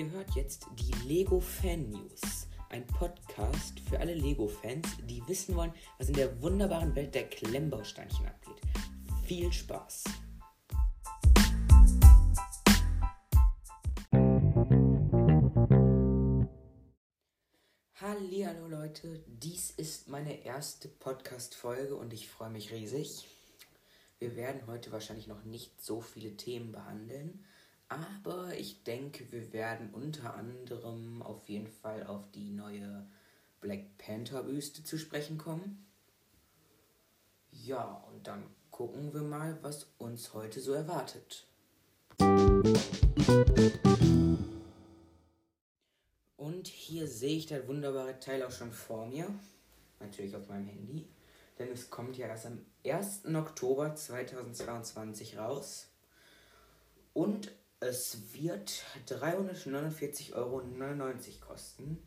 Ihr hört jetzt die Lego Fan News, ein Podcast für alle Lego-Fans, die wissen wollen, was in der wunderbaren Welt der Klemmbausteinchen abgeht. Viel Spaß! Hallo Leute, dies ist meine erste Podcast-Folge und ich freue mich riesig. Wir werden heute wahrscheinlich noch nicht so viele Themen behandeln, aber ich denke, wir werden unter anderem auf jeden Fall auf die neue Black Panther Wüste zu sprechen kommen. Ja, und dann gucken wir mal, was uns heute so erwartet. Und hier sehe ich das wunderbare Teil auch schon vor mir. Natürlich auf meinem Handy. Denn es kommt ja erst am 1. Oktober 2022 raus. Und es wird 349,99 Euro kosten.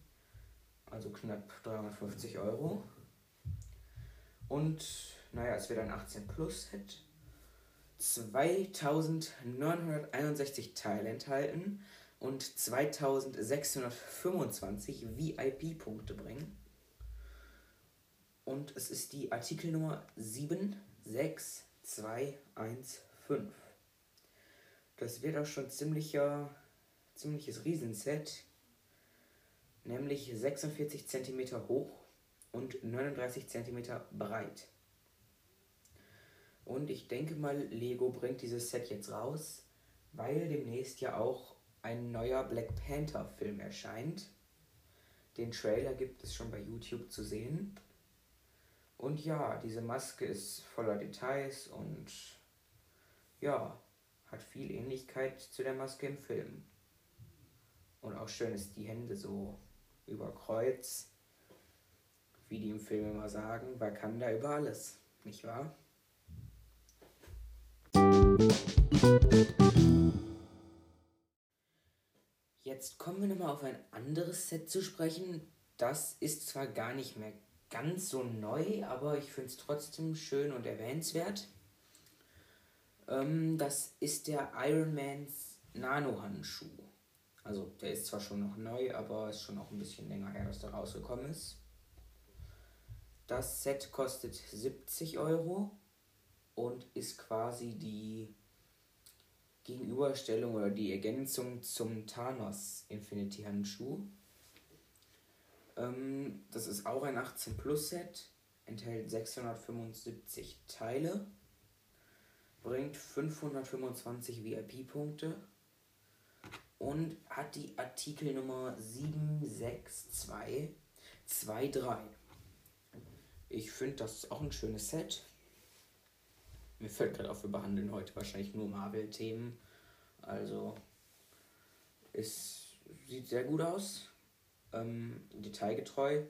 Also knapp 350 Euro. Und naja, es wird ein 18 Plus Set. 2961 Teile enthalten und 2625 VIP-Punkte bringen. Und es ist die Artikelnummer 76215. Das wird auch schon ziemlicher, ziemliches Riesenset. Nämlich 46 cm hoch und 39 cm breit. Und ich denke mal, Lego bringt dieses Set jetzt raus, weil demnächst ja auch ein neuer Black Panther Film erscheint. Den Trailer gibt es schon bei YouTube zu sehen. Und ja, diese Maske ist voller Details und ja, hat viel Ähnlichkeit zu der Maske im Film. Und auch schön ist die Hände so über Kreuz, wie die im Film immer sagen, Wakanda über alles, nicht wahr? Jetzt kommen wir nochmal auf ein anderes Set zu sprechen. Das ist zwar gar nicht mehr ganz so neu, aber ich finde es trotzdem schön und erwähnenswert. Ähm, das ist der Iron Mans Nano-Handschuh. Also der ist zwar schon noch neu, aber ist schon auch ein bisschen länger her, dass der rausgekommen ist. Das Set kostet 70 Euro und ist quasi die Gegenüberstellung oder die Ergänzung zum Thanos Infinity Handschuh. Ähm, das ist auch ein 18 Plus Set, enthält 675 Teile bringt 525 VIP-Punkte und hat die Artikelnummer 76223. Ich finde, das ist auch ein schönes Set. Mir fällt gerade auf, wir behandeln heute wahrscheinlich nur Marvel-Themen. Also, es sieht sehr gut aus. Ähm, detailgetreu.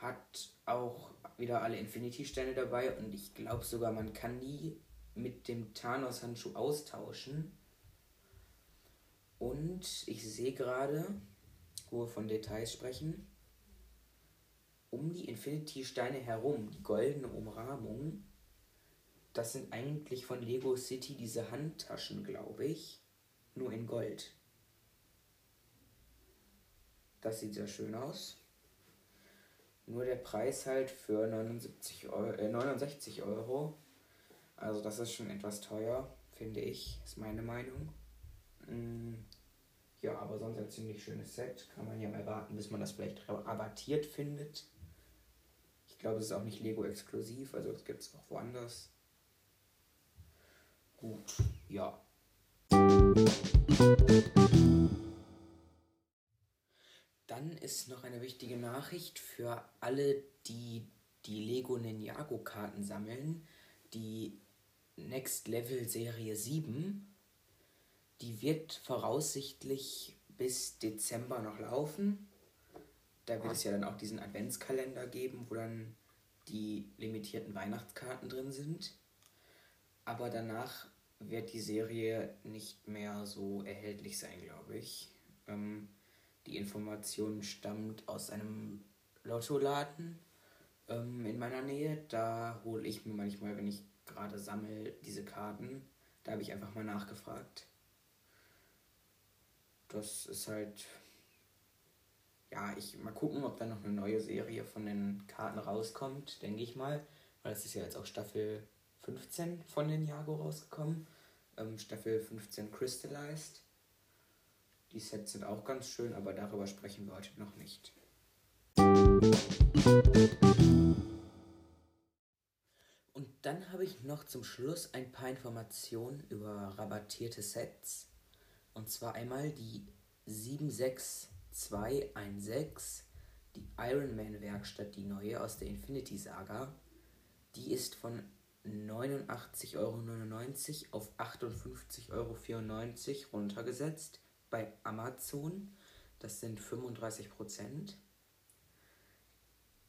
Hat auch wieder alle Infinity-Sterne dabei und ich glaube sogar, man kann die mit dem Thanos-Handschuh austauschen. Und ich sehe gerade, wo wir von Details sprechen, um die Infinity-Steine herum, die goldene Umrahmung, das sind eigentlich von Lego City diese Handtaschen, glaube ich, nur in Gold. Das sieht sehr schön aus. Nur der Preis halt für 79 Euro, äh, 69 Euro also das ist schon etwas teuer, finde ich, ist meine Meinung. Mm, ja, aber sonst ein ziemlich schönes Set. Kann man ja mal warten, bis man das vielleicht rabattiert findet. Ich glaube, es ist auch nicht Lego-exklusiv, also es gibt es auch woanders. Gut, ja. Dann ist noch eine wichtige Nachricht für alle, die die Lego Ninjago-Karten sammeln. Die Next Level Serie 7, die wird voraussichtlich bis Dezember noch laufen. Da wird es ja dann auch diesen Adventskalender geben, wo dann die limitierten Weihnachtskarten drin sind. Aber danach wird die Serie nicht mehr so erhältlich sein, glaube ich. Ähm, die Information stammt aus einem Lottoladen ähm, in meiner Nähe. Da hole ich mir manchmal, wenn ich gerade sammle diese Karten. Da habe ich einfach mal nachgefragt. das ist halt. Ja, ich mal gucken, ob da noch eine neue Serie von den Karten rauskommt, denke ich mal. Weil es ist ja jetzt auch Staffel 15 von den Jago rausgekommen. Ähm, Staffel 15 Crystallized. Die Sets sind auch ganz schön, aber darüber sprechen wir heute noch nicht. Habe ich noch zum Schluss ein paar Informationen über rabattierte Sets. Und zwar einmal die 76216, die Iron Man Werkstatt, die neue aus der Infinity Saga. Die ist von 89,99 Euro auf 58,94 Euro runtergesetzt bei Amazon. Das sind 35 Prozent.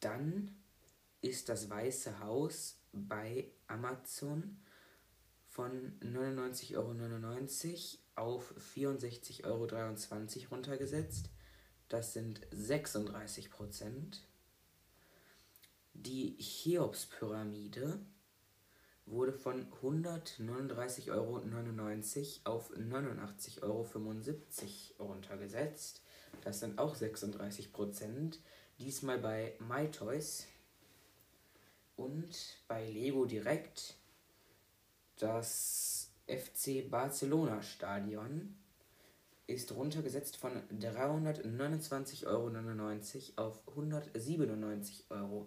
Dann ist das Weiße Haus bei Amazon von 99,99 Euro auf 64,23 Euro runtergesetzt. Das sind 36 Prozent. Die Cheops-Pyramide wurde von 139,99 Euro auf 89,75 Euro runtergesetzt. Das sind auch 36 Prozent. Diesmal bei MyToys und bei Lego Direkt das FC Barcelona Stadion ist runtergesetzt von 329,99 Euro auf 197,99 Euro.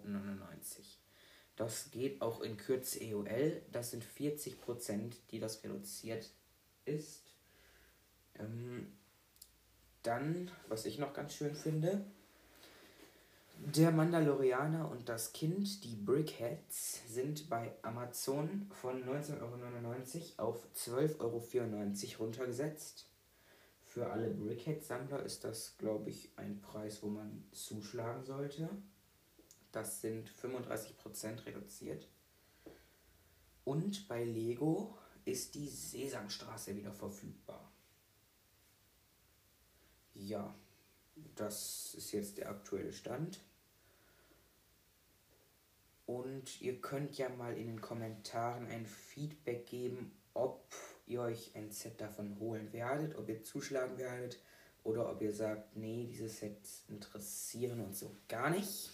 Das geht auch in Kürze EOL. Das sind 40 Prozent, die das reduziert ist. Ähm, dann, was ich noch ganz schön finde, der Mandalorianer und das Kind, die Brickheads, sind bei Amazon von 19,99 Euro auf 12,94 Euro runtergesetzt. Für alle Brickhead-Sammler ist das, glaube ich, ein Preis, wo man zuschlagen sollte. Das sind 35% reduziert. Und bei Lego ist die Sesamstraße wieder verfügbar. Ja, das ist jetzt der aktuelle Stand. Und ihr könnt ja mal in den Kommentaren ein Feedback geben, ob ihr euch ein Set davon holen werdet, ob ihr zuschlagen werdet oder ob ihr sagt, nee, diese Sets interessieren uns so gar nicht.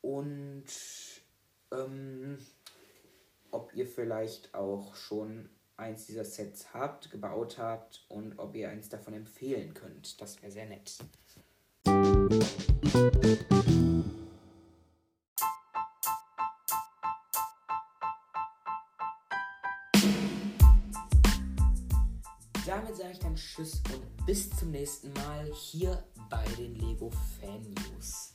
Und ähm, ob ihr vielleicht auch schon eins dieser Sets habt, gebaut habt und ob ihr eins davon empfehlen könnt. Das wäre sehr nett. Damit sage ich dann Tschüss und bis zum nächsten Mal hier bei den Lego Fan News.